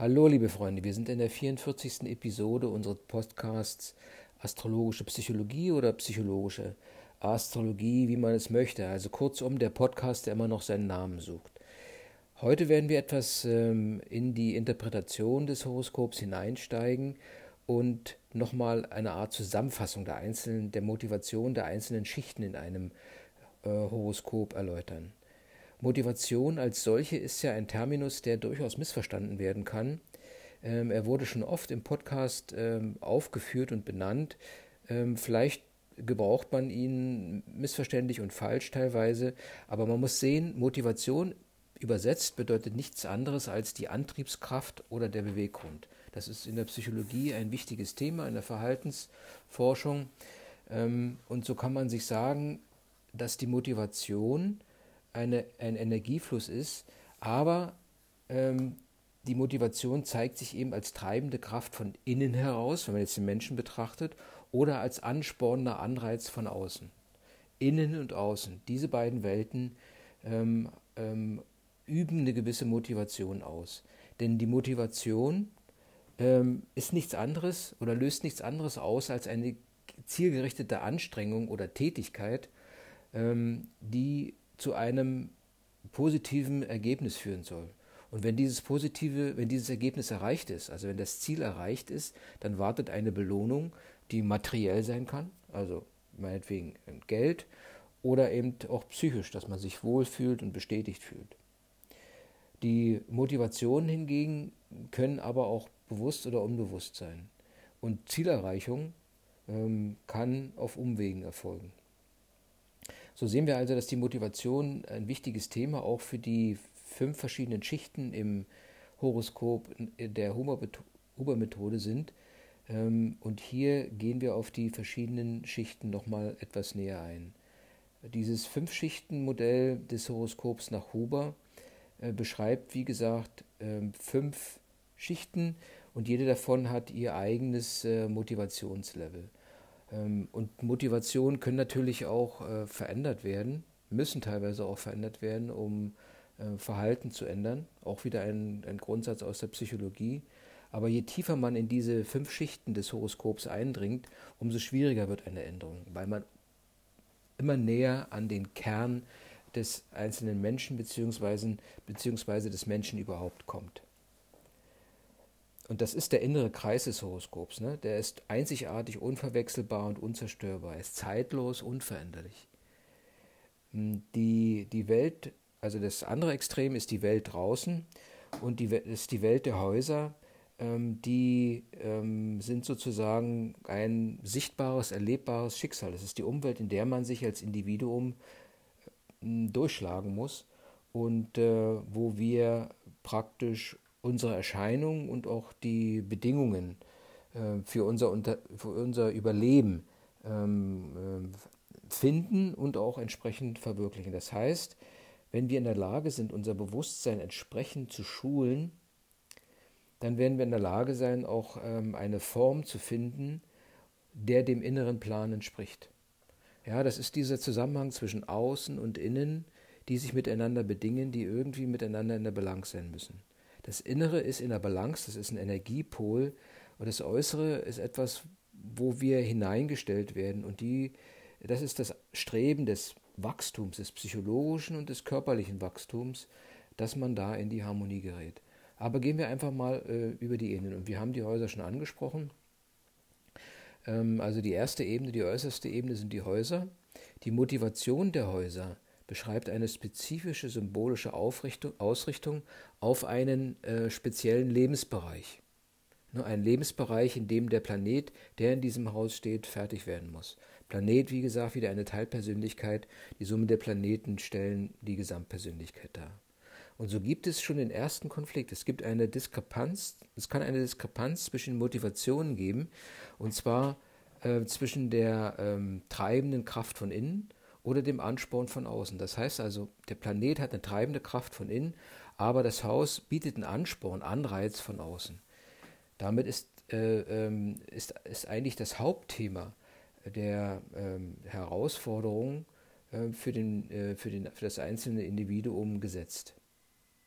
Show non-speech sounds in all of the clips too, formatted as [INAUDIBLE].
Hallo, liebe Freunde, wir sind in der 44. Episode unseres Podcasts Astrologische Psychologie oder psychologische Astrologie, wie man es möchte. Also kurzum, der Podcast, der immer noch seinen Namen sucht. Heute werden wir etwas ähm, in die Interpretation des Horoskops hineinsteigen und nochmal eine Art Zusammenfassung der einzelnen, der Motivation der einzelnen Schichten in einem äh, Horoskop erläutern. Motivation als solche ist ja ein Terminus, der durchaus missverstanden werden kann. Ähm, er wurde schon oft im Podcast ähm, aufgeführt und benannt. Ähm, vielleicht gebraucht man ihn missverständlich und falsch teilweise, aber man muss sehen, Motivation übersetzt bedeutet nichts anderes als die Antriebskraft oder der Beweggrund. Das ist in der Psychologie ein wichtiges Thema, in der Verhaltensforschung. Ähm, und so kann man sich sagen, dass die Motivation eine, ein Energiefluss ist, aber ähm, die Motivation zeigt sich eben als treibende Kraft von innen heraus, wenn man jetzt den Menschen betrachtet, oder als anspornender Anreiz von außen. Innen und außen, diese beiden Welten ähm, ähm, üben eine gewisse Motivation aus. Denn die Motivation ähm, ist nichts anderes oder löst nichts anderes aus als eine zielgerichtete Anstrengung oder Tätigkeit, ähm, die zu einem positiven Ergebnis führen soll. Und wenn dieses positive, wenn dieses Ergebnis erreicht ist, also wenn das Ziel erreicht ist, dann wartet eine Belohnung, die materiell sein kann, also meinetwegen Geld oder eben auch psychisch, dass man sich wohlfühlt und bestätigt fühlt. Die Motivationen hingegen können aber auch bewusst oder unbewusst sein. Und Zielerreichung ähm, kann auf Umwegen erfolgen. So sehen wir also, dass die Motivation ein wichtiges Thema auch für die fünf verschiedenen Schichten im Horoskop der Huber-Methode sind. Ähm, und hier gehen wir auf die verschiedenen Schichten nochmal etwas näher ein. Dieses Fünf-Schichten-Modell des Horoskops nach Huber äh, beschreibt, wie gesagt, ähm, fünf Schichten und jede davon hat ihr eigenes äh, Motivationslevel. Ähm, und Motivationen können natürlich auch äh, verändert werden, müssen teilweise auch verändert werden, um äh, Verhalten zu ändern. Auch wieder ein, ein Grundsatz aus der Psychologie. Aber je tiefer man in diese fünf Schichten des Horoskops eindringt, umso schwieriger wird eine Änderung, weil man immer näher an den Kern des einzelnen Menschen bzw. beziehungsweise des Menschen überhaupt kommt. Und das ist der innere Kreis des Horoskops. Ne? Der ist einzigartig, unverwechselbar und unzerstörbar. Er ist zeitlos, unveränderlich. Hm, die, die Welt, also das andere Extrem ist die Welt draußen und die ist die Welt der Häuser. Ähm, die ähm, sind sozusagen ein sichtbares, erlebbares Schicksal. Das ist die Umwelt, in der man sich als Individuum äh, durchschlagen muss und äh, wo wir praktisch unsere Erscheinung und auch die Bedingungen äh, für, unser, für unser Überleben ähm, äh, finden und auch entsprechend verwirklichen. Das heißt, wenn wir in der Lage sind, unser Bewusstsein entsprechend zu schulen, dann werden wir in der Lage sein, auch ähm, eine Form zu finden, der dem inneren Plan entspricht. Ja, das ist dieser Zusammenhang zwischen Außen und Innen, die sich miteinander bedingen, die irgendwie miteinander in der Balance sein müssen. Das Innere ist in der Balance, das ist ein Energiepol und das Äußere ist etwas, wo wir hineingestellt werden und die, das ist das Streben des Wachstums, des psychologischen und des körperlichen Wachstums, dass man da in die Harmonie gerät. Aber gehen wir einfach mal äh, über die Ebenen. Und wir haben die Häuser schon angesprochen. Ähm, also die erste Ebene, die äußerste Ebene sind die Häuser. Die Motivation der Häuser beschreibt eine spezifische symbolische Ausrichtung auf einen äh, speziellen Lebensbereich. Nur ein Lebensbereich, in dem der Planet, der in diesem Haus steht, fertig werden muss. Planet, wie gesagt, wieder eine Teilpersönlichkeit. Die Summe der Planeten stellen die Gesamtpersönlichkeit dar. Und so gibt es schon den ersten Konflikt. Es gibt eine Diskrepanz, es kann eine Diskrepanz zwischen Motivationen geben, und zwar äh, zwischen der ähm, treibenden Kraft von innen oder dem Ansporn von außen. Das heißt also, der Planet hat eine treibende Kraft von innen, aber das Haus bietet einen Ansporn, Anreiz von außen. Damit ist, äh, ähm, ist, ist eigentlich das Hauptthema der ähm, Herausforderung äh, für, den, äh, für, den, für das einzelne Individuum gesetzt.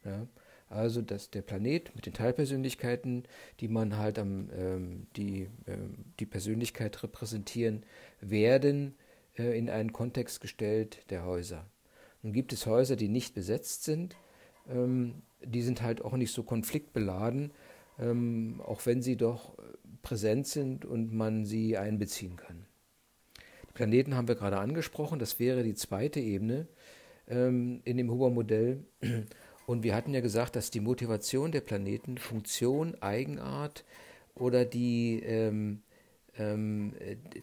Ja? Also dass der Planet mit den Teilpersönlichkeiten, die man halt am ähm, die, ähm, die Persönlichkeit repräsentieren, werden äh, in einen Kontext gestellt der Häuser. Nun gibt es Häuser, die nicht besetzt sind. Ähm, die sind halt auch nicht so konfliktbeladen, ähm, auch wenn sie doch präsent sind und man sie einbeziehen kann. Die Planeten haben wir gerade angesprochen, das wäre die zweite Ebene ähm, in dem Huber-Modell. Und wir hatten ja gesagt, dass die Motivation der Planeten Funktion, Eigenart oder die, ähm,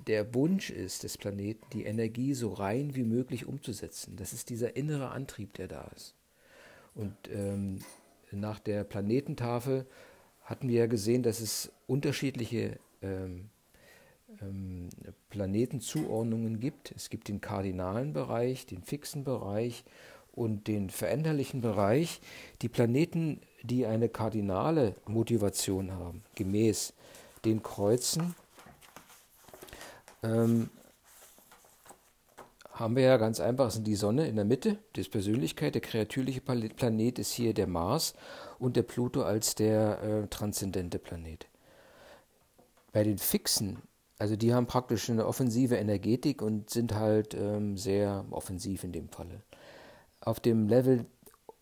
der Wunsch ist des Planeten, die Energie so rein wie möglich umzusetzen. Das ist dieser innere Antrieb, der da ist. Und ähm, nach der Planetentafel hatten wir ja gesehen, dass es unterschiedliche ähm, ähm, Planetenzuordnungen gibt. Es gibt den kardinalen Bereich, den fixen Bereich und den veränderlichen Bereich, die Planeten, die eine kardinale Motivation haben, gemäß den Kreuzen, ähm, haben wir ja ganz einfach, es sind die Sonne in der Mitte, die Persönlichkeit, der kreatürliche Planet ist hier der Mars und der Pluto als der äh, transzendente Planet. Bei den Fixen, also die haben praktisch eine offensive Energetik und sind halt ähm, sehr offensiv in dem Falle. Auf dem Level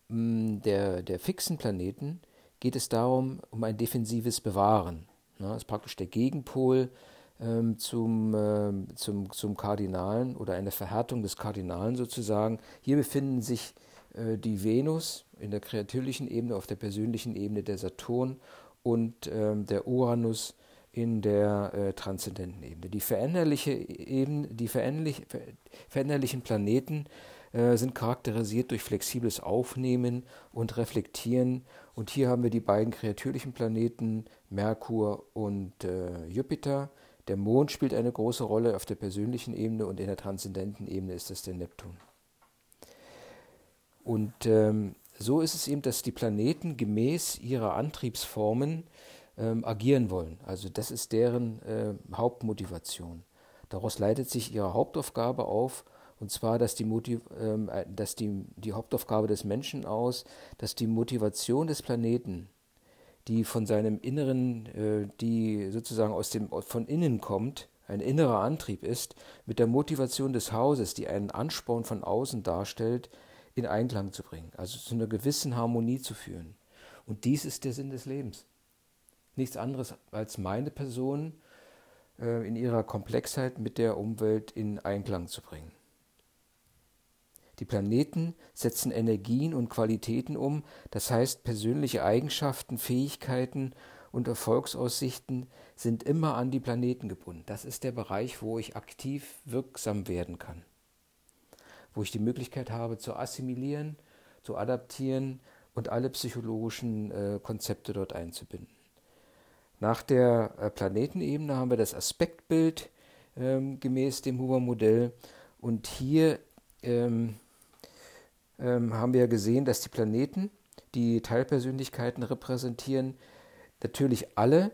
mm, der, der fixen Planeten geht es darum, um ein defensives Bewahren. Ne? Das ist praktisch der Gegenpol ähm, zum, äh, zum, zum Kardinalen oder eine Verhärtung des Kardinalen sozusagen. Hier befinden sich äh, die Venus in der kreatürlichen Ebene, auf der persönlichen Ebene der Saturn und ähm, der Uranus in der äh, transzendenten Ebene. Die veränderliche Ebene, die veränderlich, veränderlichen Planeten äh, sind charakterisiert durch flexibles Aufnehmen und Reflektieren. Und hier haben wir die beiden kreatürlichen Planeten Merkur und äh, Jupiter. Der Mond spielt eine große Rolle auf der persönlichen Ebene und in der transzendenten Ebene ist es der Neptun. Und ähm, so ist es eben, dass die Planeten gemäß ihrer Antriebsformen ähm, agieren wollen. Also das ist deren äh, Hauptmotivation. Daraus leitet sich ihre Hauptaufgabe auf, und zwar, dass die, Motiv ähm, äh, dass die, die Hauptaufgabe des Menschen aus, dass die Motivation des Planeten, die von seinem Inneren, äh, die sozusagen aus dem, von innen kommt, ein innerer Antrieb ist, mit der Motivation des Hauses, die einen Ansporn von außen darstellt, in Einklang zu bringen, also zu einer gewissen Harmonie zu führen. Und dies ist der Sinn des Lebens. Nichts anderes als meine Person äh, in ihrer Komplexheit mit der Umwelt in Einklang zu bringen. Die Planeten setzen Energien und Qualitäten um, das heißt persönliche Eigenschaften, Fähigkeiten und Erfolgsaussichten sind immer an die Planeten gebunden. Das ist der Bereich, wo ich aktiv wirksam werden kann, wo ich die Möglichkeit habe zu assimilieren, zu adaptieren und alle psychologischen äh, Konzepte dort einzubinden. Nach der äh, Planetenebene haben wir das Aspektbild ähm, gemäß dem Huber-Modell und hier ähm, ähm, haben wir gesehen, dass die Planeten, die Teilpersönlichkeiten repräsentieren, natürlich alle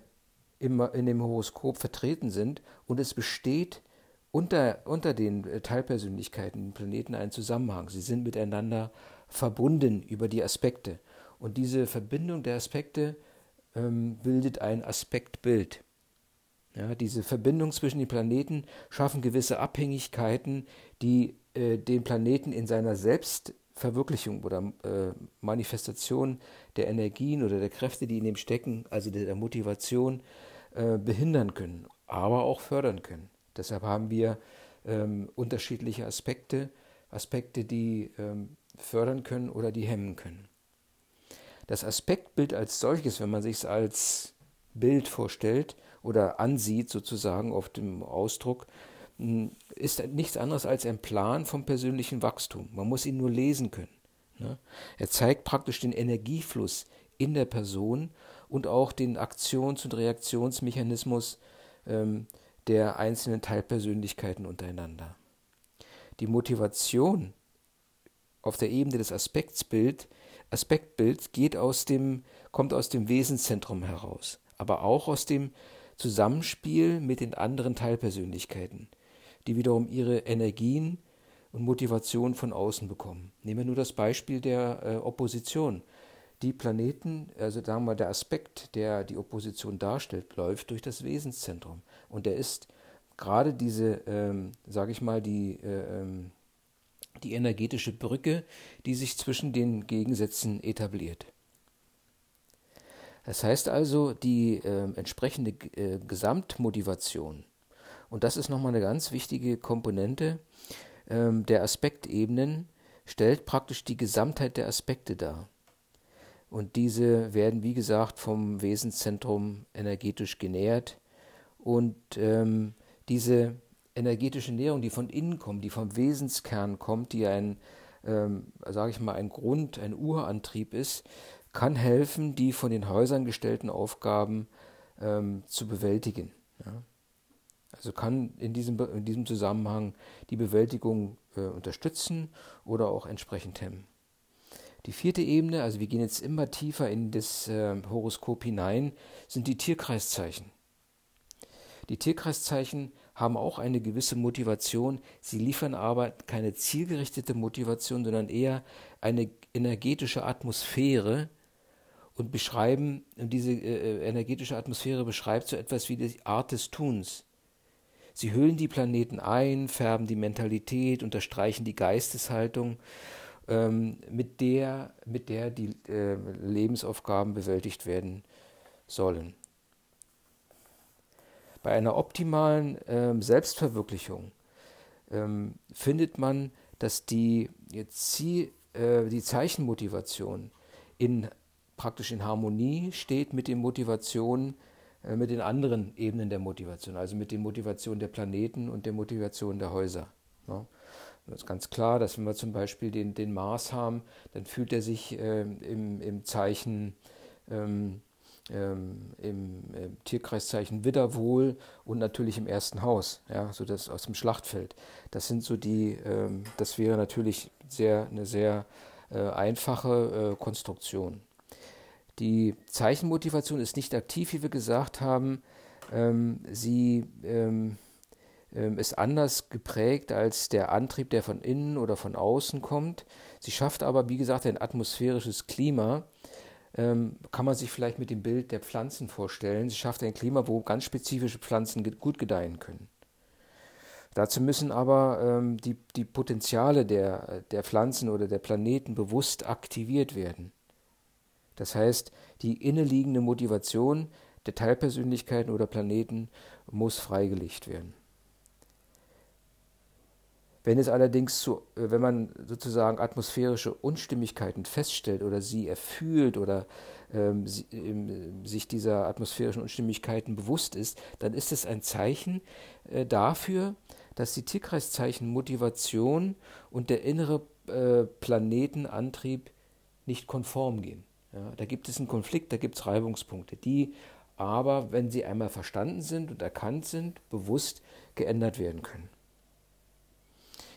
im, in dem Horoskop vertreten sind und es besteht unter, unter den äh, Teilpersönlichkeiten, den Planeten, ein Zusammenhang. Sie sind miteinander verbunden über die Aspekte. Und diese Verbindung der Aspekte ähm, bildet ein Aspektbild. Ja, diese Verbindung zwischen den Planeten schaffen gewisse Abhängigkeiten, die äh, den Planeten in seiner Selbst Verwirklichung oder äh, Manifestation der Energien oder der Kräfte, die in ihm stecken, also der, der Motivation, äh, behindern können, aber auch fördern können. Deshalb haben wir ähm, unterschiedliche Aspekte, Aspekte, die ähm, fördern können oder die hemmen können. Das Aspektbild als solches, wenn man sich es als Bild vorstellt oder ansieht, sozusagen auf dem Ausdruck, ist nichts anderes als ein Plan vom persönlichen Wachstum. Man muss ihn nur lesen können. Ne? Er zeigt praktisch den Energiefluss in der Person und auch den Aktions- und Reaktionsmechanismus ähm, der einzelnen Teilpersönlichkeiten untereinander. Die Motivation auf der Ebene des Aspektsbild, Aspektbilds geht aus dem, kommt aus dem Wesenszentrum heraus, aber auch aus dem Zusammenspiel mit den anderen Teilpersönlichkeiten die wiederum ihre Energien und Motivation von außen bekommen. Nehmen wir nur das Beispiel der äh, Opposition. die Planeten, also sagen wir der Aspekt, der die Opposition darstellt, läuft durch das Wesenszentrum. Und der ist gerade diese, ähm, sage ich mal, die, äh, ähm, die energetische Brücke, die sich zwischen den Gegensätzen etabliert. Das heißt also, die äh, entsprechende äh, Gesamtmotivation, und das ist nochmal eine ganz wichtige Komponente äh, der Aspektebenen, stellt praktisch die Gesamtheit der Aspekte dar. Und diese werden, wie gesagt, vom Wesenszentrum energetisch genährt. Und ähm, diese energetische Nährung, die von innen kommt, die vom Wesenskern kommt, die ein, ähm, sage ich mal, ein Grund, ein Urantrieb ist, kann helfen, die von den Häusern gestellten Aufgaben ähm, zu bewältigen. Ja. Also kann in diesem, in diesem Zusammenhang die Bewältigung äh, unterstützen oder auch entsprechend hemmen. Die vierte Ebene, also wir gehen jetzt immer tiefer in das äh, Horoskop hinein, sind die Tierkreiszeichen. Die Tierkreiszeichen haben auch eine gewisse Motivation. Sie liefern aber keine zielgerichtete Motivation, sondern eher eine energetische Atmosphäre und beschreiben, und diese äh, äh, energetische Atmosphäre beschreibt so etwas wie die Art des Tuns. Sie hüllen die Planeten ein, färben die Mentalität, unterstreichen die Geisteshaltung, ähm, mit, der, mit der die äh, Lebensaufgaben bewältigt werden sollen. Bei einer optimalen ähm, Selbstverwirklichung ähm, findet man, dass die, Ziel, äh, die Zeichenmotivation in, praktisch in Harmonie steht mit den Motivationen, äh, mit den anderen Ebenen der Motivation, also mit den Motivationen der Planeten und der Motivation der Häuser. Ja. Das ist ganz klar, dass wenn wir zum Beispiel den, den Mars haben, dann fühlt er sich äh, im, im Zeichen ähm, ähm, im, im, Tierkreiszeichen Widder wohl und natürlich im ersten Haus, ja, so das aus dem Schlachtfeld. Das sind so die, ähm, das wäre natürlich sehr, eine sehr äh, einfache äh, Konstruktion. Die Zeichenmotivation ist nicht aktiv, wie wir gesagt haben. Ähm, sie ähm, ähm, ist anders geprägt als der Antrieb, der von innen oder von außen kommt. Sie schafft aber, wie gesagt, ein atmosphärisches Klima, ähm, kann man sich vielleicht mit dem Bild der Pflanzen vorstellen. Sie schafft ein Klima, wo ganz spezifische Pflanzen gut gedeihen können. Dazu müssen aber ähm, die, die Potenziale der, der Pflanzen oder der Planeten bewusst aktiviert werden. Das heißt, die inneliegende Motivation der Teilpersönlichkeiten oder Planeten muss freigelegt werden. Wenn es allerdings zu, äh, wenn man sozusagen atmosphärische Unstimmigkeiten feststellt oder sie erfühlt oder ähm, sie, ähm, sich dieser atmosphärischen Unstimmigkeiten bewusst ist, dann ist es ein Zeichen äh, dafür, dass die Tierkreiszeichen Motivation und der innere äh, Planetenantrieb nicht konform gehen. Ja, da gibt es einen Konflikt, da gibt es Reibungspunkte, die aber, wenn sie einmal verstanden sind und erkannt sind, bewusst geändert werden können.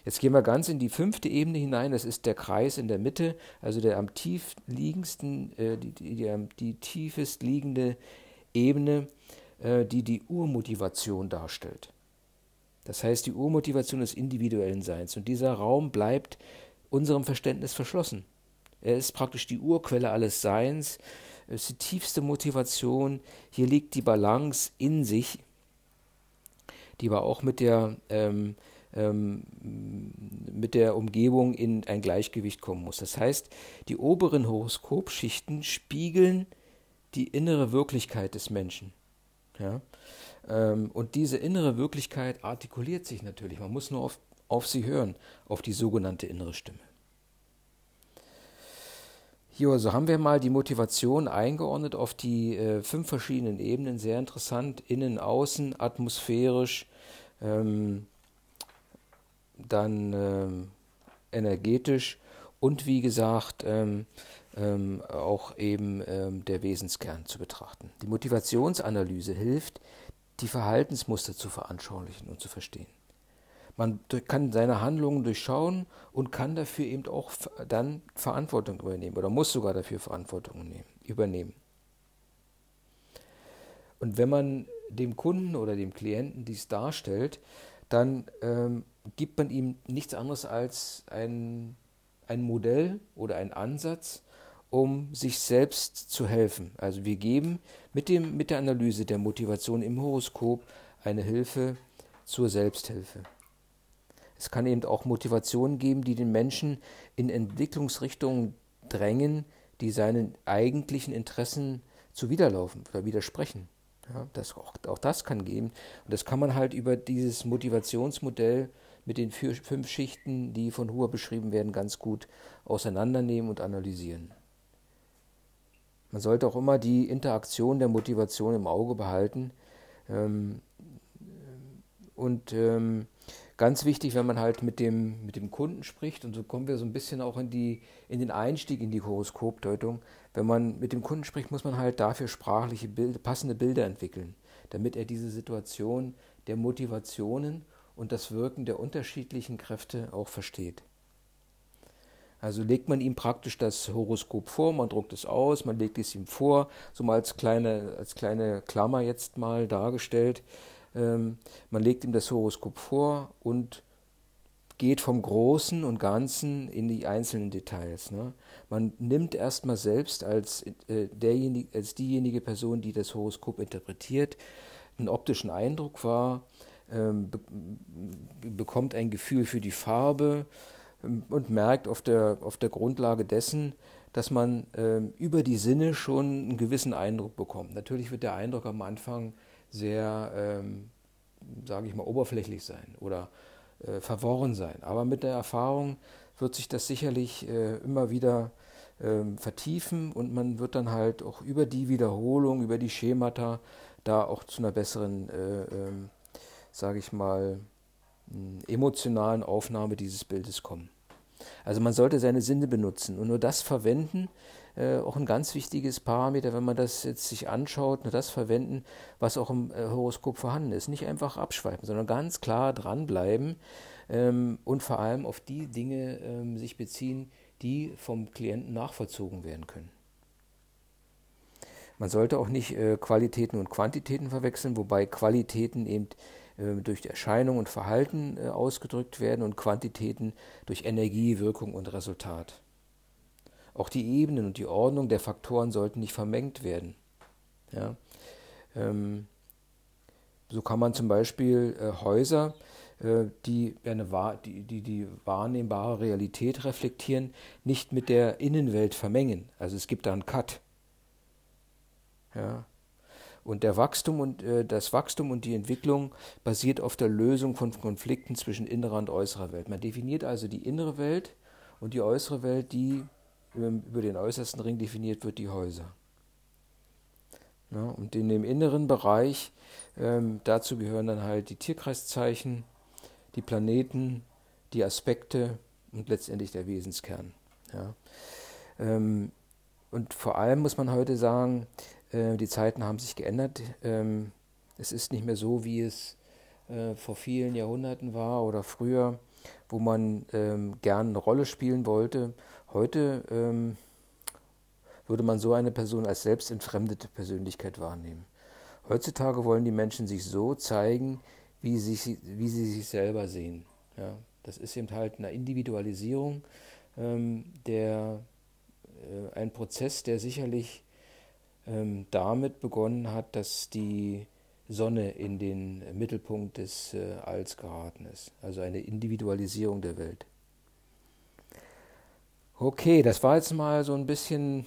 Jetzt gehen wir ganz in die fünfte Ebene hinein. Das ist der Kreis in der Mitte, also der am tiefliegendsten, äh, die, die, die, die tiefest liegende Ebene, äh, die die Urmotivation darstellt. Das heißt, die Urmotivation des individuellen Seins. Und dieser Raum bleibt unserem Verständnis verschlossen. Er ist praktisch die Urquelle alles Seins. Ist die tiefste Motivation. Hier liegt die Balance in sich, die aber auch mit der ähm, ähm, mit der Umgebung in ein Gleichgewicht kommen muss. Das heißt, die oberen Horoskopschichten spiegeln die innere Wirklichkeit des Menschen. Ja? Ähm, und diese innere Wirklichkeit artikuliert sich natürlich. Man muss nur auf, auf sie hören, auf die sogenannte innere Stimme. Hier also haben wir mal die Motivation eingeordnet auf die äh, fünf verschiedenen Ebenen. Sehr interessant. Innen, außen, atmosphärisch, ähm, dann ähm, energetisch und wie gesagt ähm, ähm, auch eben ähm, der Wesenskern zu betrachten. Die Motivationsanalyse hilft, die Verhaltensmuster zu veranschaulichen und zu verstehen. Man kann seine Handlungen durchschauen und kann dafür eben auch dann Verantwortung übernehmen oder muss sogar dafür Verantwortung übernehmen. Und wenn man dem Kunden oder dem Klienten dies darstellt, dann ähm, gibt man ihm nichts anderes als ein, ein Modell oder einen Ansatz, um sich selbst zu helfen. Also wir geben mit, dem, mit der Analyse der Motivation im Horoskop eine Hilfe zur Selbsthilfe. Es kann eben auch Motivationen geben, die den Menschen in Entwicklungsrichtungen drängen, die seinen eigentlichen Interessen zuwiderlaufen oder widersprechen. Ja, das, auch, auch das kann geben. Und das kann man halt über dieses Motivationsmodell mit den vier, fünf Schichten, die von Hua beschrieben werden, ganz gut auseinandernehmen und analysieren. Man sollte auch immer die Interaktion der Motivation im Auge behalten. Ähm, und ähm, ganz wichtig, wenn man halt mit dem, mit dem Kunden spricht, und so kommen wir so ein bisschen auch in, die, in den Einstieg in die Horoskopdeutung, wenn man mit dem Kunden spricht, muss man halt dafür sprachliche Bilder, passende Bilder entwickeln, damit er diese Situation der Motivationen und das Wirken der unterschiedlichen Kräfte auch versteht. Also legt man ihm praktisch das Horoskop vor, man druckt es aus, man legt es ihm vor, so mal als kleine, als kleine Klammer jetzt mal dargestellt. Ähm, man legt ihm das Horoskop vor und geht vom Großen und Ganzen in die einzelnen Details. Ne? Man nimmt erstmal selbst als, äh, derjenige, als diejenige Person, die das Horoskop interpretiert, einen optischen Eindruck wahr, ähm, be bekommt ein Gefühl für die Farbe ähm, und merkt auf der, auf der Grundlage dessen, dass man ähm, über die Sinne schon einen gewissen Eindruck bekommt. Natürlich wird der Eindruck am Anfang sehr, ähm, sage ich mal, oberflächlich sein oder äh, verworren sein. Aber mit der Erfahrung wird sich das sicherlich äh, immer wieder äh, vertiefen und man wird dann halt auch über die Wiederholung, über die Schemata da auch zu einer besseren, äh, ähm, sage ich mal, emotionalen Aufnahme dieses Bildes kommen. Also man sollte seine Sinne benutzen und nur das verwenden, äh, auch ein ganz wichtiges Parameter, wenn man das jetzt sich anschaut, nur das verwenden, was auch im äh, Horoskop vorhanden ist. Nicht einfach abschweifen, sondern ganz klar dranbleiben ähm, und vor allem auf die Dinge ähm, sich beziehen, die vom Klienten nachvollzogen werden können. Man sollte auch nicht äh, Qualitäten und Quantitäten verwechseln, wobei Qualitäten eben äh, durch Erscheinung und Verhalten äh, ausgedrückt werden und Quantitäten durch Energie, Wirkung und Resultat. Auch die Ebenen und die Ordnung der Faktoren sollten nicht vermengt werden. Ja? Ähm, so kann man zum Beispiel äh, Häuser, äh, die, eine, die, die die wahrnehmbare Realität reflektieren, nicht mit der Innenwelt vermengen. Also es gibt da einen Cut. Ja? Und der Wachstum und äh, das Wachstum und die Entwicklung basiert auf der Lösung von Konflikten zwischen innerer und äußerer Welt. Man definiert also die innere Welt und die äußere Welt, die über den äußersten Ring definiert wird, die Häuser. Ja, und in dem inneren Bereich, ähm, dazu gehören dann halt die Tierkreiszeichen, die Planeten, die Aspekte und letztendlich der Wesenskern. Ja. Ähm, und vor allem muss man heute sagen, äh, die Zeiten haben sich geändert. Ähm, es ist nicht mehr so, wie es äh, vor vielen Jahrhunderten war oder früher, wo man ähm, gern eine Rolle spielen wollte Heute ähm, würde man so eine Person als selbstentfremdete Persönlichkeit wahrnehmen. Heutzutage wollen die Menschen sich so zeigen, wie sie, wie sie sich selber sehen. Ja, das ist eben halt eine Individualisierung, ähm, der, äh, ein Prozess, der sicherlich ähm, damit begonnen hat, dass die Sonne in den Mittelpunkt des äh, Alls geraten ist. Also eine Individualisierung der Welt. Okay, das war jetzt mal so ein bisschen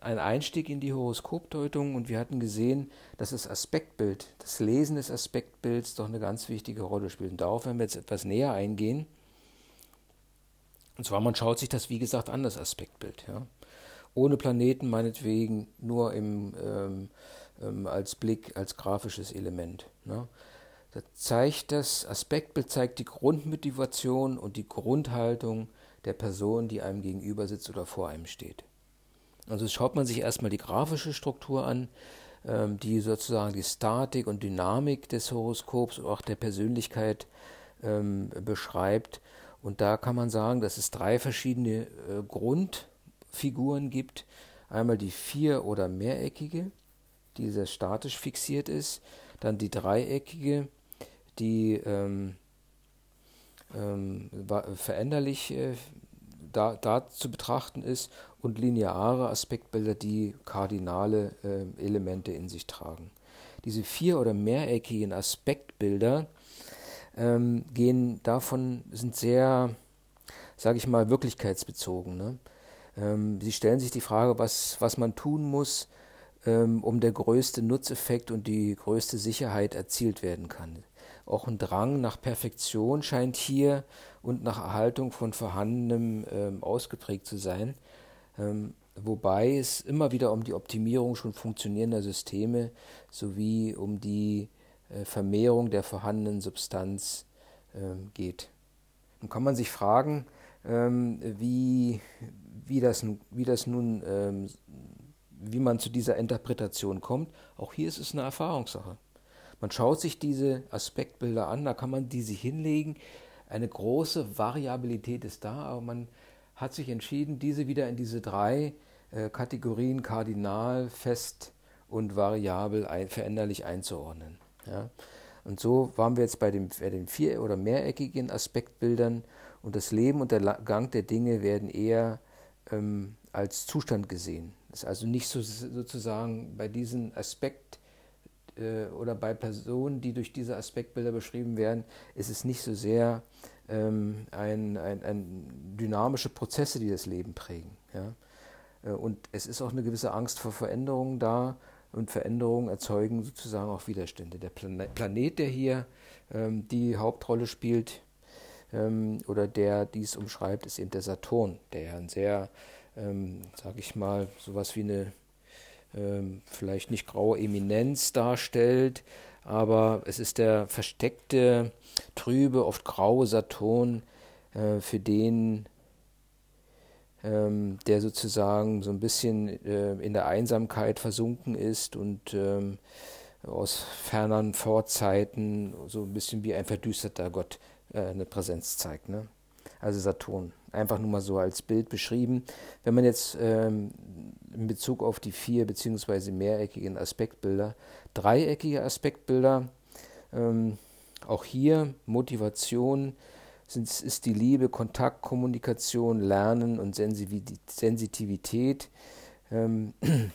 ein Einstieg in die Horoskopdeutung und wir hatten gesehen, dass das Aspektbild, das Lesen des Aspektbilds doch eine ganz wichtige Rolle spielt. Und darauf werden wir jetzt etwas näher eingehen. Und zwar, man schaut sich das, wie gesagt, an, das Aspektbild. Ja. Ohne Planeten meinetwegen, nur im, ähm, ähm, als Blick, als grafisches Element. Ne. Das zeigt das Aspektbild zeigt die Grundmotivation und die Grundhaltung der Person, die einem gegenüber sitzt oder vor einem steht. Also schaut man sich erstmal die grafische Struktur an, ähm, die sozusagen die Statik und Dynamik des Horoskops und auch der Persönlichkeit ähm, beschreibt. Und da kann man sagen, dass es drei verschiedene äh, Grundfiguren gibt. Einmal die vier- oder mehreckige, die sehr statisch fixiert ist. Dann die dreieckige, die ähm, ähm, veränderlich äh, da, da, zu betrachten ist und lineare Aspektbilder, die kardinale äh, Elemente in sich tragen. Diese vier- oder mehreckigen Aspektbilder ähm, gehen davon, sind sehr, sage ich mal, wirklichkeitsbezogen. Ne? Ähm, sie stellen sich die Frage, was, was man tun muss, ähm, um der größte Nutzeffekt und die größte Sicherheit erzielt werden kann. Auch ein Drang nach Perfektion scheint hier und nach Erhaltung von Vorhandenem ähm, ausgeprägt zu sein, ähm, wobei es immer wieder um die Optimierung schon funktionierender Systeme sowie um die äh, Vermehrung der vorhandenen Substanz ähm, geht. Nun kann man sich fragen, ähm, wie, wie, das, wie das nun, ähm, wie man zu dieser Interpretation kommt. Auch hier ist es eine Erfahrungssache. Man schaut sich diese Aspektbilder an, da kann man diese hinlegen. Eine große Variabilität ist da, aber man hat sich entschieden, diese wieder in diese drei äh, Kategorien kardinal, fest und variabel ein, veränderlich einzuordnen. Ja. Und so waren wir jetzt bei, dem, bei den vier- oder mehreckigen Aspektbildern und das Leben und der Gang der Dinge werden eher ähm, als Zustand gesehen. Das ist also nicht so, sozusagen bei diesem Aspekt äh, oder bei Personen, die durch diese Aspektbilder beschrieben werden, ist es nicht so sehr ähm, ein, ein, ein dynamische Prozesse, die das Leben prägen. Ja? Äh, und es ist auch eine gewisse Angst vor Veränderungen da und Veränderungen erzeugen sozusagen auch Widerstände. Der Planet, der hier ähm, die Hauptrolle spielt ähm, oder der dies umschreibt, ist eben der Saturn, der ja ein sehr, ähm, sage ich mal, sowas wie eine vielleicht nicht graue Eminenz darstellt, aber es ist der versteckte, trübe, oft graue Saturn, äh, für den ähm, der sozusagen so ein bisschen äh, in der Einsamkeit versunken ist und ähm, aus ferneren Vorzeiten so ein bisschen wie ein verdüsterter Gott äh, eine Präsenz zeigt. Ne? Also Saturn, einfach nur mal so als Bild beschrieben. Wenn man jetzt ähm, in Bezug auf die vier beziehungsweise mehreckigen Aspektbilder, dreieckige Aspektbilder, ähm, auch hier Motivation, sind, ist die Liebe, Kontakt, Kommunikation, Lernen und Sensitivität. Ähm, [CLEARS THROAT]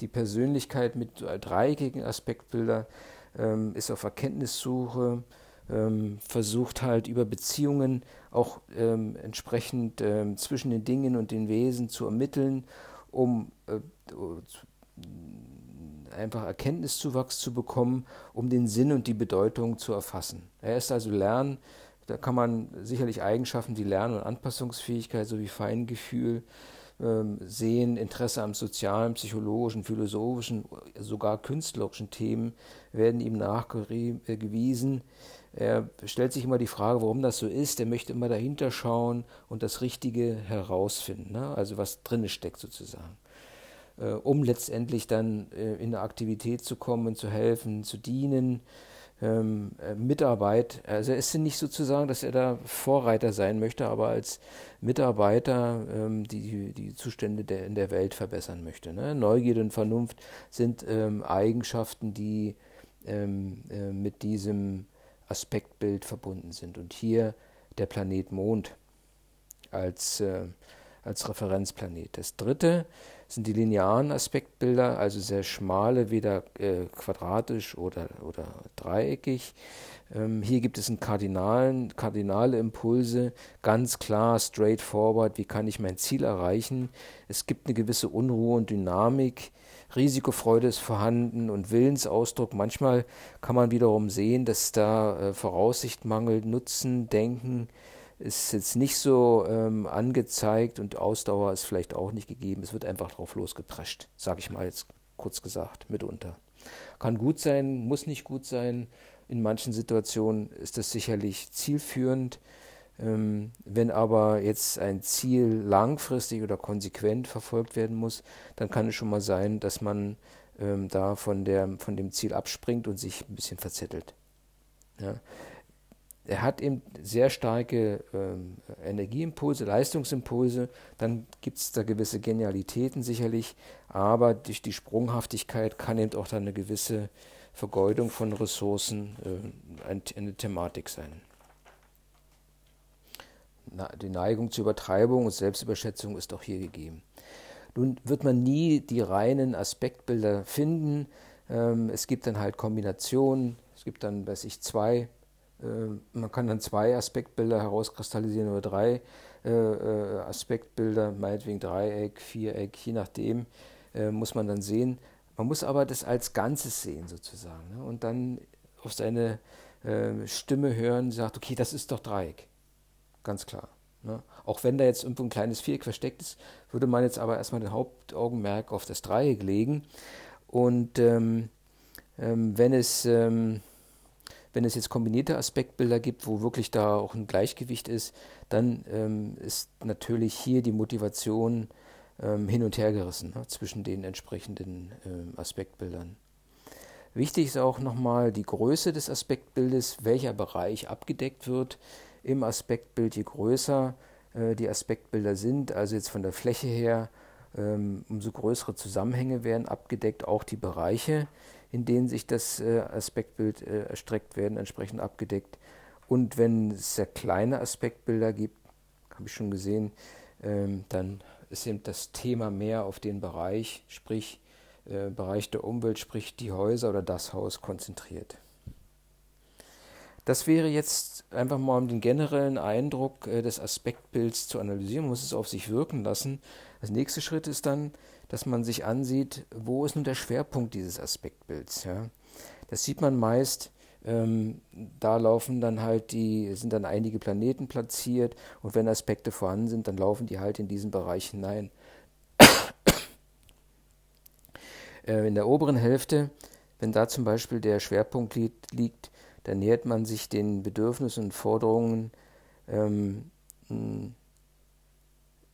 die Persönlichkeit mit dreieckigen Aspektbilder ähm, ist auf Erkenntnissuche, ähm, versucht halt über Beziehungen auch ähm, entsprechend ähm, zwischen den Dingen und den Wesen zu ermitteln, um äh, einfach Erkenntniszuwachs zu bekommen, um den Sinn und die Bedeutung zu erfassen. Er ist also Lernen, da kann man sicherlich Eigenschaften wie Lern- und Anpassungsfähigkeit sowie Feingefühl ähm, sehen, Interesse am sozialen, psychologischen, philosophischen, sogar künstlerischen Themen werden ihm nachgewiesen. Er stellt sich immer die Frage, warum das so ist. Er möchte immer dahinter schauen und das Richtige herausfinden, ne? also was drin steckt sozusagen, äh, um letztendlich dann äh, in eine Aktivität zu kommen, zu helfen, zu dienen ähm, äh, Mitarbeit. Also es ist nicht sozusagen, dass er da Vorreiter sein möchte, aber als Mitarbeiter ähm, die, die Zustände der, in der Welt verbessern möchte. Ne? Neugierde und Vernunft sind ähm, Eigenschaften, die ähm, äh, mit diesem Aspektbild verbunden sind. Und hier der Planet Mond als, äh, als Referenzplanet. Das dritte sind die linearen Aspektbilder, also sehr schmale, weder äh, quadratisch oder, oder dreieckig. Ähm, hier gibt es einen kardinalen, kardinale Impulse, ganz klar, straightforward, wie kann ich mein Ziel erreichen. Es gibt eine gewisse Unruhe und Dynamik. Risikofreude ist vorhanden und Willensausdruck. Manchmal kann man wiederum sehen, dass da äh, Voraussicht mangelt, Nutzen, Denken, ist jetzt nicht so ähm, angezeigt und Ausdauer ist vielleicht auch nicht gegeben. Es wird einfach drauf losgeprescht, sage ich mal jetzt kurz gesagt, mitunter. Kann gut sein, muss nicht gut sein. In manchen Situationen ist das sicherlich zielführend. Ähm, wenn aber jetzt ein Ziel langfristig oder konsequent verfolgt werden muss, dann kann es schon mal sein, dass man ähm, da von, der, von dem Ziel abspringt und sich ein bisschen verzettelt. Ja er hat eben sehr starke ähm, Energieimpulse, Leistungsimpulse, dann gibt es da gewisse Genialitäten sicherlich, aber durch die Sprunghaftigkeit kann eben auch dann eine gewisse Vergeudung von Ressourcen äh, eine Thematik sein. Die Neigung zur Übertreibung und Selbstüberschätzung ist auch hier gegeben. Nun wird man nie die reinen Aspektbilder finden. Ähm, es gibt dann halt Kombinationen. Es gibt dann, weiß ich, zwei. Äh, man kann dann zwei Aspektbilder herauskristallisieren oder drei äh, äh, Aspektbilder, meinetwegen Dreieck, Viereck, je nachdem, muss man dann sehen. Man muss aber das als Ganzes sehen sozusagen ne? und dann auf seine Stimme hören, sagt, okay, das ist doch Dreieck. Ganz klar. Ne? Auch wenn da jetzt irgendwo ein kleines Viereck versteckt ist, würde man jetzt aber erstmal den Hauptaugenmerk auf das Dreieck legen. Und ähm, ähm, wenn, es, ähm, wenn es jetzt kombinierte Aspektbilder gibt, wo wirklich da auch ein Gleichgewicht ist, dann ähm, ist natürlich hier die Motivation ähm, hin und her gerissen ne, zwischen den entsprechenden ähm, Aspektbildern. Wichtig ist auch nochmal die Größe des Aspektbildes, welcher Bereich abgedeckt wird im Aspektbild, je größer äh, die Aspektbilder sind, also jetzt von der Fläche her, ähm, umso größere Zusammenhänge werden abgedeckt, auch die Bereiche, in denen sich das äh, Aspektbild äh, erstreckt, werden entsprechend abgedeckt. Und wenn es sehr kleine Aspektbilder gibt, habe ich schon gesehen, ähm, dann ist eben das Thema mehr auf den Bereich, sprich äh, Bereich der Umwelt, sprich die Häuser oder das Haus konzentriert. Das wäre jetzt einfach mal um den generellen Eindruck äh, des Aspektbilds zu analysieren, muss es auf sich wirken lassen. Das nächste Schritt ist dann, dass man sich ansieht, wo ist nun der Schwerpunkt dieses Aspektbilds. Ja? Das sieht man meist, ähm, da laufen dann halt die, sind dann einige Planeten platziert und wenn Aspekte vorhanden sind, dann laufen die halt in diesen Bereich hinein. äh, in der oberen Hälfte, wenn da zum Beispiel der Schwerpunkt liegt, da nähert man sich den Bedürfnissen und Forderungen ähm,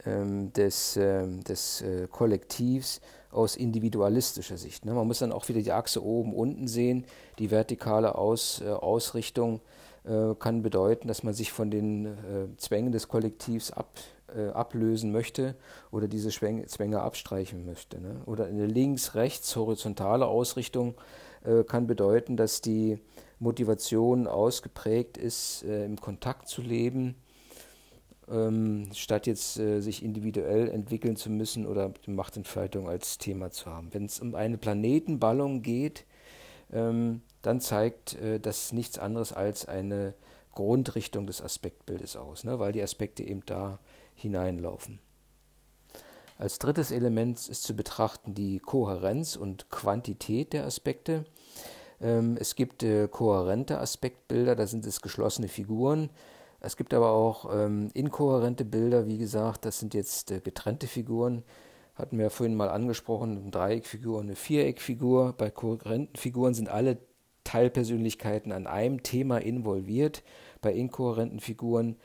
ähm, des, ähm, des äh, Kollektivs aus individualistischer Sicht. Ne? Man muss dann auch wieder die Achse oben, unten sehen. Die vertikale aus, äh, Ausrichtung äh, kann bedeuten, dass man sich von den äh, Zwängen des Kollektivs ab, äh, ablösen möchte oder diese Zwänge, Zwänge abstreichen möchte. Ne? Oder eine links-rechts horizontale Ausrichtung äh, kann bedeuten, dass die Motivation ausgeprägt ist, äh, im Kontakt zu leben, ähm, statt jetzt äh, sich individuell entwickeln zu müssen oder die Machtentfaltung als Thema zu haben. Wenn es um eine Planetenballung geht, ähm, dann zeigt äh, das nichts anderes als eine Grundrichtung des Aspektbildes aus, ne, weil die Aspekte eben da hineinlaufen. Als drittes Element ist zu betrachten die Kohärenz und Quantität der Aspekte. Ähm, es gibt äh, kohärente Aspektbilder, da sind es geschlossene Figuren. Es gibt aber auch ähm, inkohärente Bilder, wie gesagt, das sind jetzt äh, getrennte Figuren. Hatten wir vorhin mal angesprochen, eine Dreieckfigur und eine Viereckfigur. Bei kohärenten Figuren sind alle Teilpersönlichkeiten an einem Thema involviert. Bei inkohärenten Figuren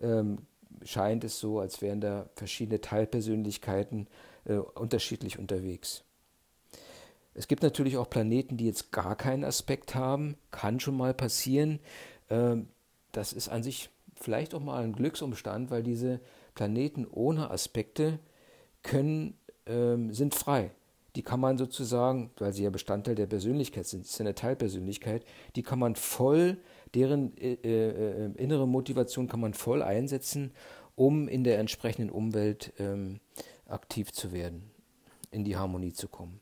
ähm, scheint es so, als wären da verschiedene Teilpersönlichkeiten äh, unterschiedlich unterwegs. Es gibt natürlich auch Planeten, die jetzt gar keinen Aspekt haben. Kann schon mal passieren. Ähm, das ist an sich vielleicht auch mal ein Glücksumstand, weil diese Planeten ohne Aspekte können, ähm, sind frei. Die kann man sozusagen, weil sie ja Bestandteil der Persönlichkeit sind, ist ja eine Teilpersönlichkeit, die kann man voll, deren äh, äh, äh, innere Motivation kann man voll einsetzen, um in der entsprechenden Umwelt ähm, aktiv zu werden, in die Harmonie zu kommen.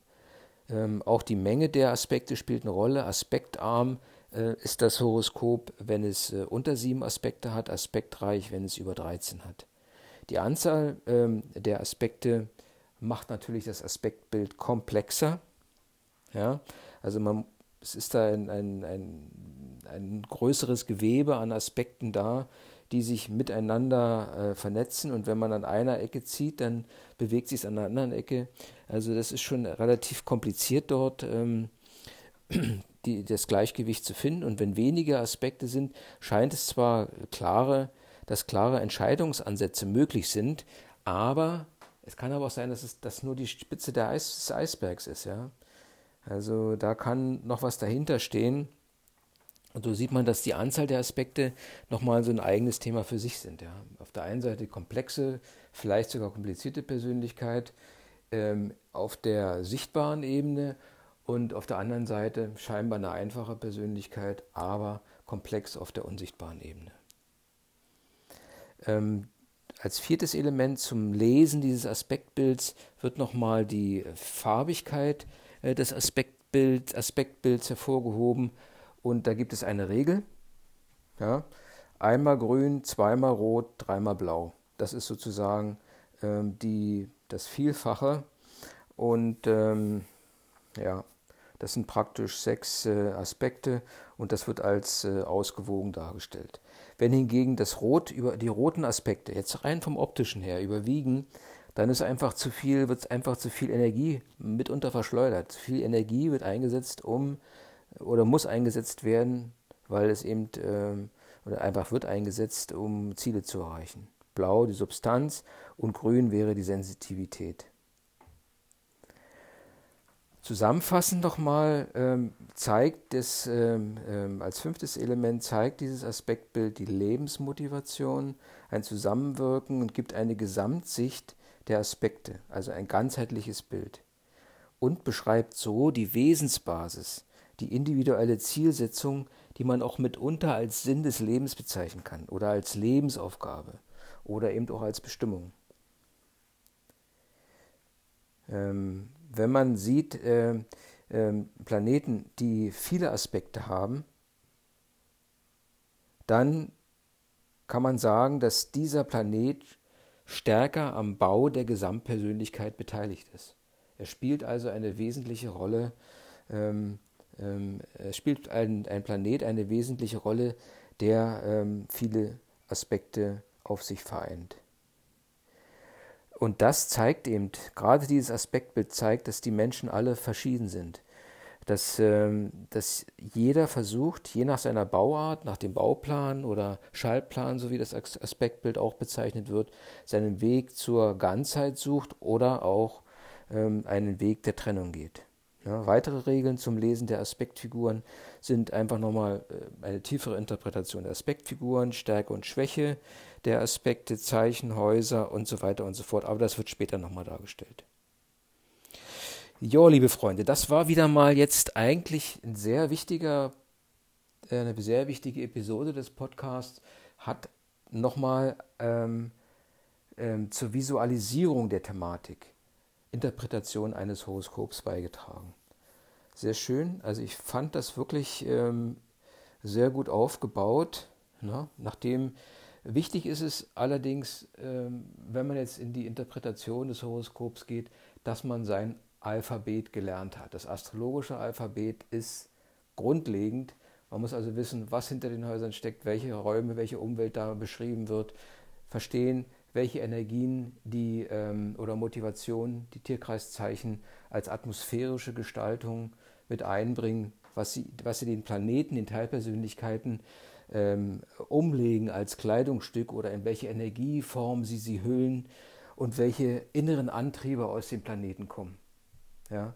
Ähm, auch die Menge der Aspekte spielt eine Rolle. Aspektarm äh, ist das Horoskop, wenn es äh, unter sieben Aspekte hat, aspektreich, wenn es über 13 hat. Die Anzahl ähm, der Aspekte macht natürlich das Aspektbild komplexer. Ja? Also man, es ist da ein, ein, ein, ein größeres Gewebe an Aspekten da, die sich miteinander äh, vernetzen und wenn man an einer Ecke zieht, dann bewegt sich es an der anderen Ecke. Also das ist schon relativ kompliziert dort, ähm, [CLEARS THROAT] die, das Gleichgewicht zu finden. Und wenn wenige Aspekte sind, scheint es zwar klare, dass klare Entscheidungsansätze möglich sind, aber es kann aber auch sein, dass es dass nur die Spitze Eis, des Eisbergs ist. Ja? Also da kann noch was dahinter stehen und so sieht man, dass die Anzahl der Aspekte nochmal so ein eigenes Thema für sich sind. Ja. Auf der einen Seite komplexe, vielleicht sogar komplizierte Persönlichkeit ähm, auf der sichtbaren Ebene und auf der anderen Seite scheinbar eine einfache Persönlichkeit, aber komplex auf der unsichtbaren Ebene. Ähm, als viertes Element zum Lesen dieses Aspektbilds wird nochmal die Farbigkeit äh, des Aspektbild, Aspektbilds hervorgehoben. Und da gibt es eine Regel. Ja, einmal grün, zweimal rot, dreimal blau. Das ist sozusagen ähm, die, das Vielfache. Und ähm, ja, das sind praktisch sechs äh, Aspekte und das wird als äh, ausgewogen dargestellt. Wenn hingegen das Rot über die roten Aspekte jetzt rein vom optischen her überwiegen, dann ist einfach zu viel, wird einfach zu viel Energie mitunter verschleudert. Zu viel Energie wird eingesetzt, um oder muss eingesetzt werden, weil es eben äh, oder einfach wird eingesetzt, um Ziele zu erreichen. Blau die Substanz und grün wäre die Sensitivität. Zusammenfassend nochmal ähm, zeigt das ähm, ähm, als fünftes Element zeigt dieses Aspektbild die Lebensmotivation, ein Zusammenwirken und gibt eine Gesamtsicht der Aspekte, also ein ganzheitliches Bild und beschreibt so die Wesensbasis, die individuelle Zielsetzung, die man auch mitunter als Sinn des Lebens bezeichnen kann oder als Lebensaufgabe oder eben auch als Bestimmung. Ähm, wenn man sieht, äh, äh, Planeten, die viele Aspekte haben, dann kann man sagen, dass dieser Planet stärker am Bau der Gesamtpersönlichkeit beteiligt ist. Er spielt also eine wesentliche Rolle, ähm, ähm, spielt ein, ein, Planet eine wesentliche Rolle, der ähm, viele Aspekte auf sich vereint. Und das zeigt eben, gerade dieses Aspektbild zeigt, dass die Menschen alle verschieden sind. Dass, ähm, dass jeder versucht, je nach seiner Bauart, nach dem Bauplan oder Schaltplan, so wie das Aspektbild auch bezeichnet wird, seinen Weg zur Ganzheit sucht oder auch ähm, einen Weg der Trennung geht. Ja, weitere Regeln zum Lesen der Aspektfiguren sind einfach nochmal äh, eine tiefere Interpretation der Aspektfiguren, Stärke und Schwäche der Aspekte, Zeichen, Häuser und so weiter und so fort. Aber das wird später nochmal dargestellt. Jo, liebe Freunde, das war wieder mal jetzt eigentlich ein sehr wichtiger, äh, eine sehr wichtige Episode des Podcasts, hat nochmal ähm, ähm, zur Visualisierung der Thematik Interpretation eines Horoskops beigetragen. Sehr schön. Also ich fand das wirklich ähm, sehr gut aufgebaut. Ne? Nachdem wichtig ist es allerdings, ähm, wenn man jetzt in die Interpretation des Horoskops geht, dass man sein Alphabet gelernt hat. Das astrologische Alphabet ist grundlegend. Man muss also wissen, was hinter den Häusern steckt, welche Räume, welche Umwelt da beschrieben wird, verstehen, welche Energien die ähm, oder Motivation die Tierkreiszeichen als atmosphärische Gestaltung mit einbringen, was sie, was sie den Planeten, den Teilpersönlichkeiten ähm, umlegen als Kleidungsstück oder in welche Energieform sie sie hüllen und welche inneren Antriebe aus dem Planeten kommen. Ja?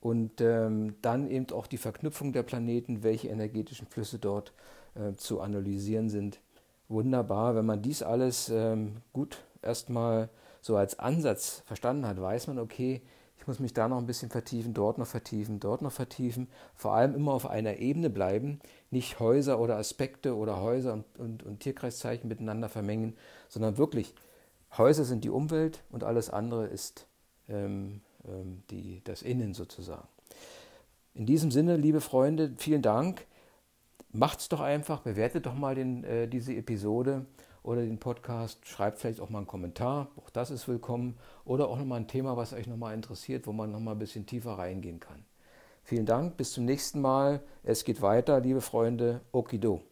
Und ähm, dann eben auch die Verknüpfung der Planeten, welche energetischen Flüsse dort äh, zu analysieren sind wunderbar. Wenn man dies alles ähm, gut erstmal so als Ansatz verstanden hat, weiß man, okay, ich muss mich da noch ein bisschen vertiefen, dort noch vertiefen, dort noch vertiefen. Vor allem immer auf einer Ebene bleiben, nicht Häuser oder Aspekte oder Häuser und, und, und Tierkreiszeichen miteinander vermengen, sondern wirklich, Häuser sind die Umwelt und alles andere ist ähm, ähm, die, das Innen sozusagen. In diesem Sinne, liebe Freunde, vielen Dank. Macht's doch einfach, bewertet doch mal den, äh, diese Episode oder den Podcast, schreibt vielleicht auch mal einen Kommentar, auch das ist willkommen, oder auch nochmal ein Thema, was euch nochmal interessiert, wo man nochmal ein bisschen tiefer reingehen kann. Vielen Dank, bis zum nächsten Mal. Es geht weiter, liebe Freunde. Okido.